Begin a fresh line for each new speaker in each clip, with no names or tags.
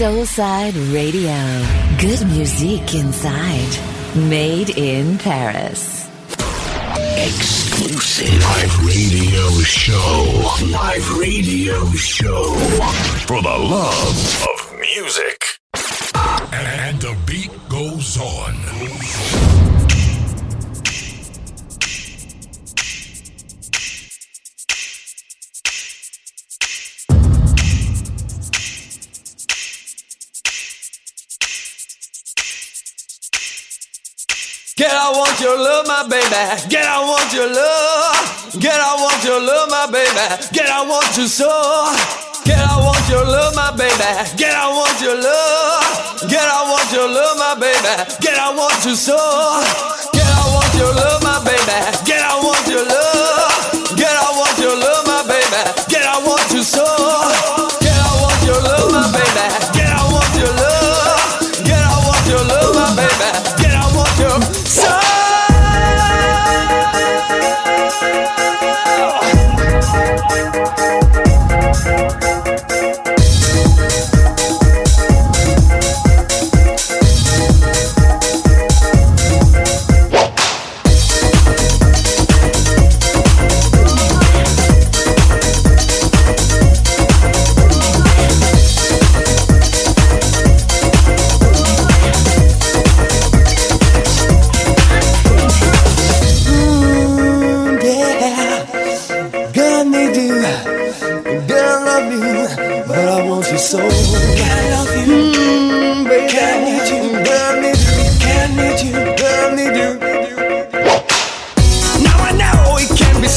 Soulside Radio. Good music inside. Made in Paris.
Exclusive live radio show. Live radio show. For the love of music.
I want your love, my baby. Get, I want your love. Get, I want your love, my baby. Get, I want you so. Get, I want your love, my baby. Get, I want your love. Get, I want your love, my baby. Get, I want you so. Get, I want your love, my baby. Get, I want your love.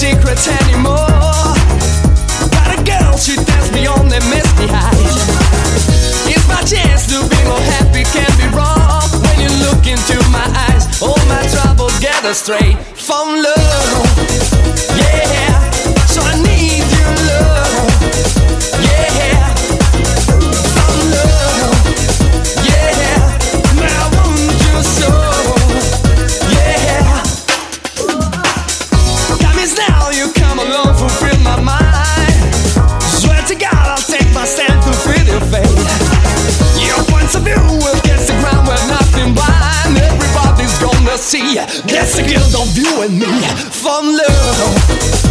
Secrets anymore. Got a girl, she tells me on the misty heights. It's my chance to be more happy, can't be wrong. When you look into my eyes, all my troubles gather straight from love. That's the guilt of you and me from love.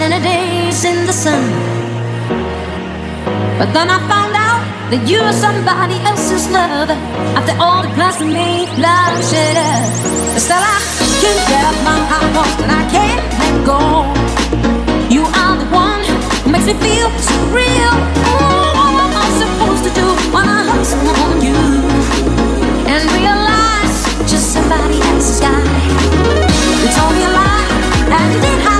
spending the days in the sun. But then I found out that you were somebody else's lover. After all the plans we made, love shit up. But still, I can't get up my heart lost and I can't let go. You are the one who makes me feel so real. Oh, what am I supposed to do when I hustle on you and realize just somebody else's guy? You told me a lie and you did hide.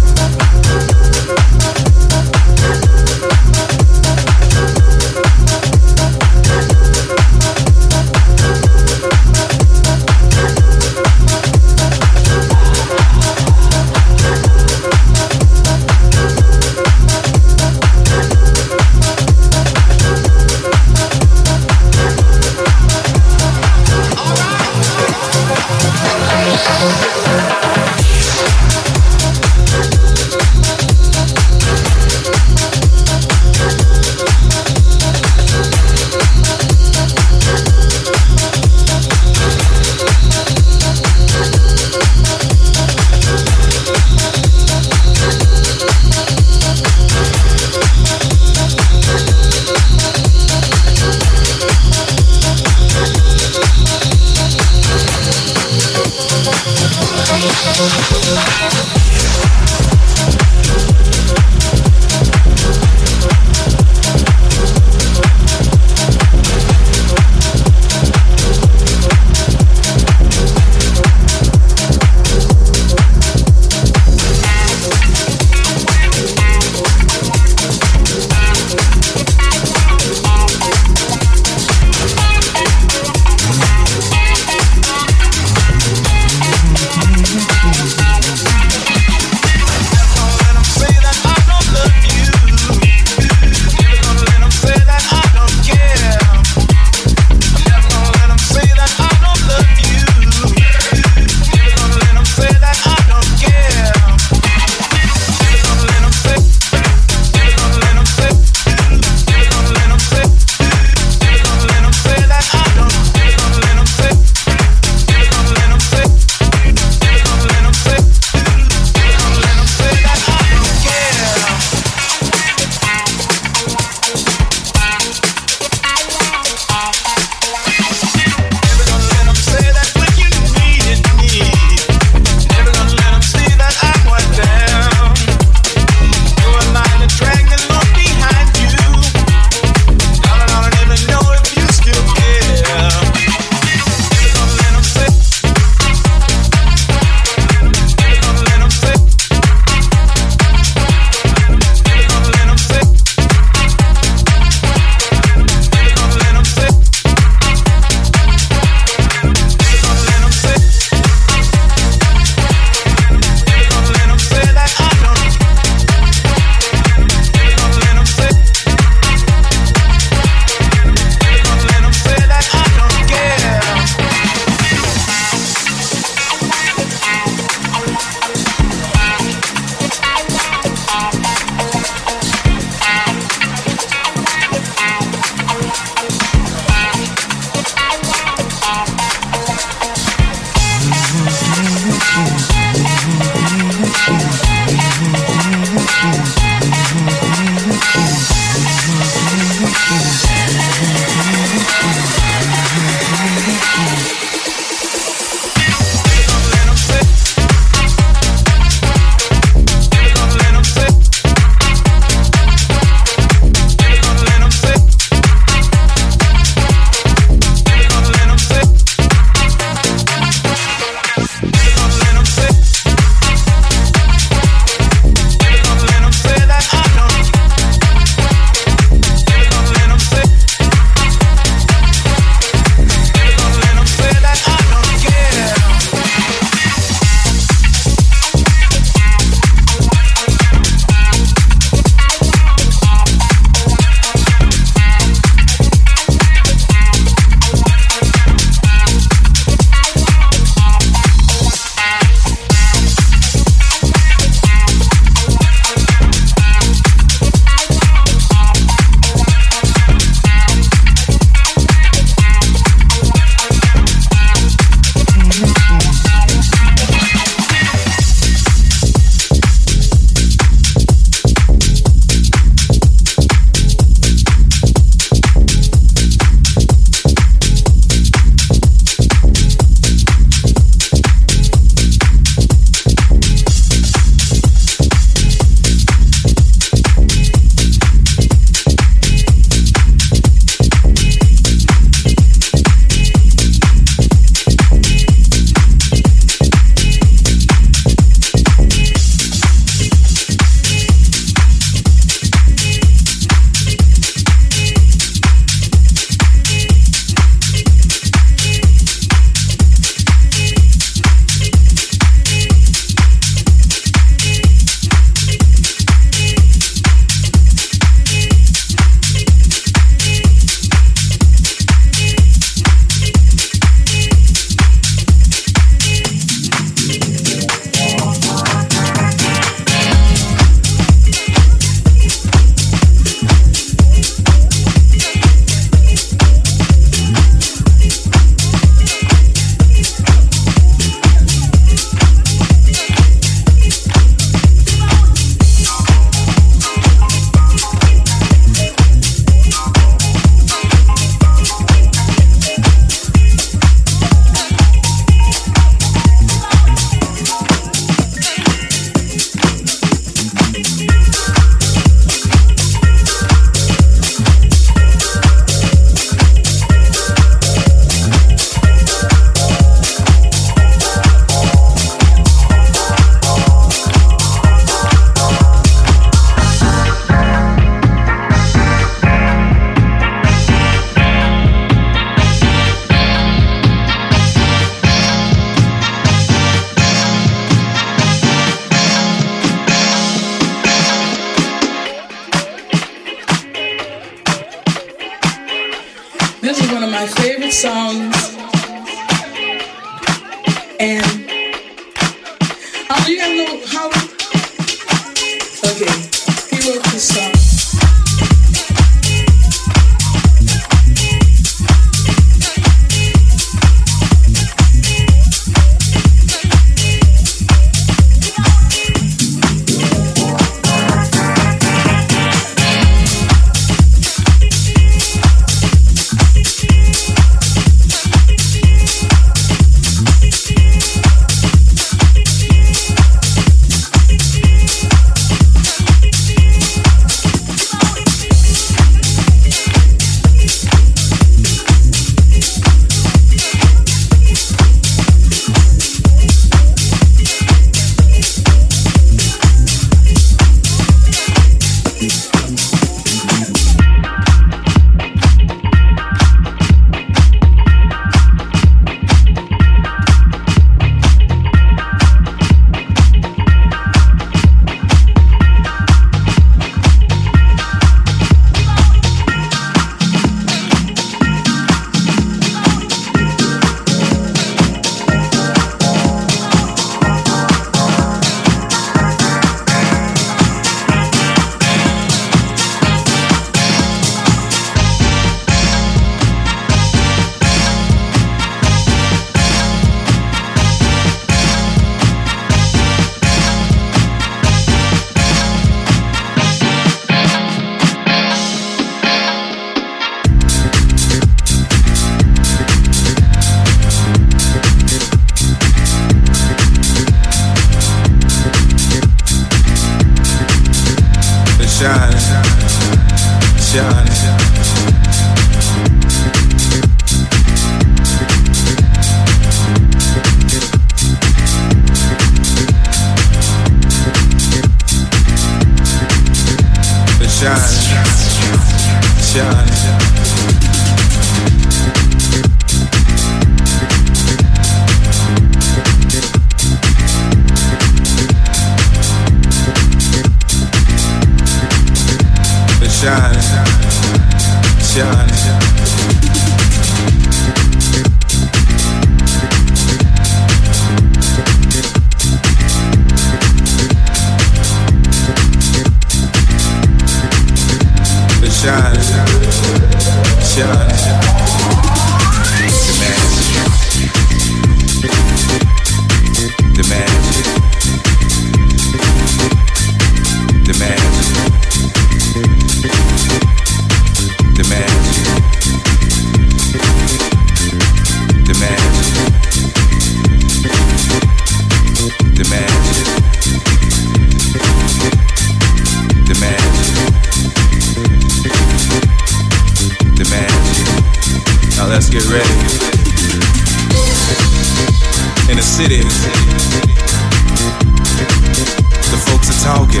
talking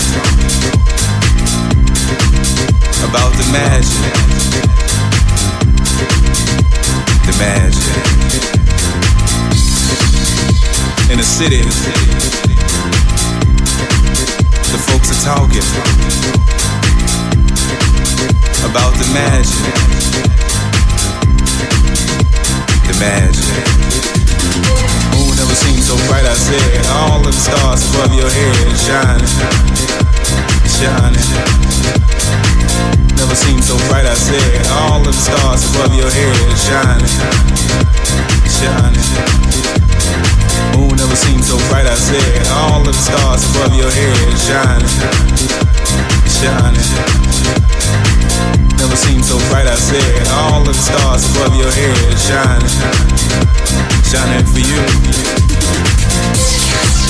about the magic, the magic in the city. The folks are talking about the magic, the magic seemed so bright, I said, All of the stars above your head shining, shining. Never seemed so bright, I said, All of the stars above your head shining, shining. Moon never seemed so bright, I said, All of the stars above your head shining, shining never seemed so bright. I said, all of the stars above
your head shining, shining for you.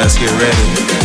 let's get ready.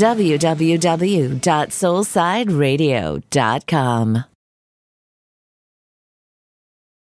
www.soulsideradio.com.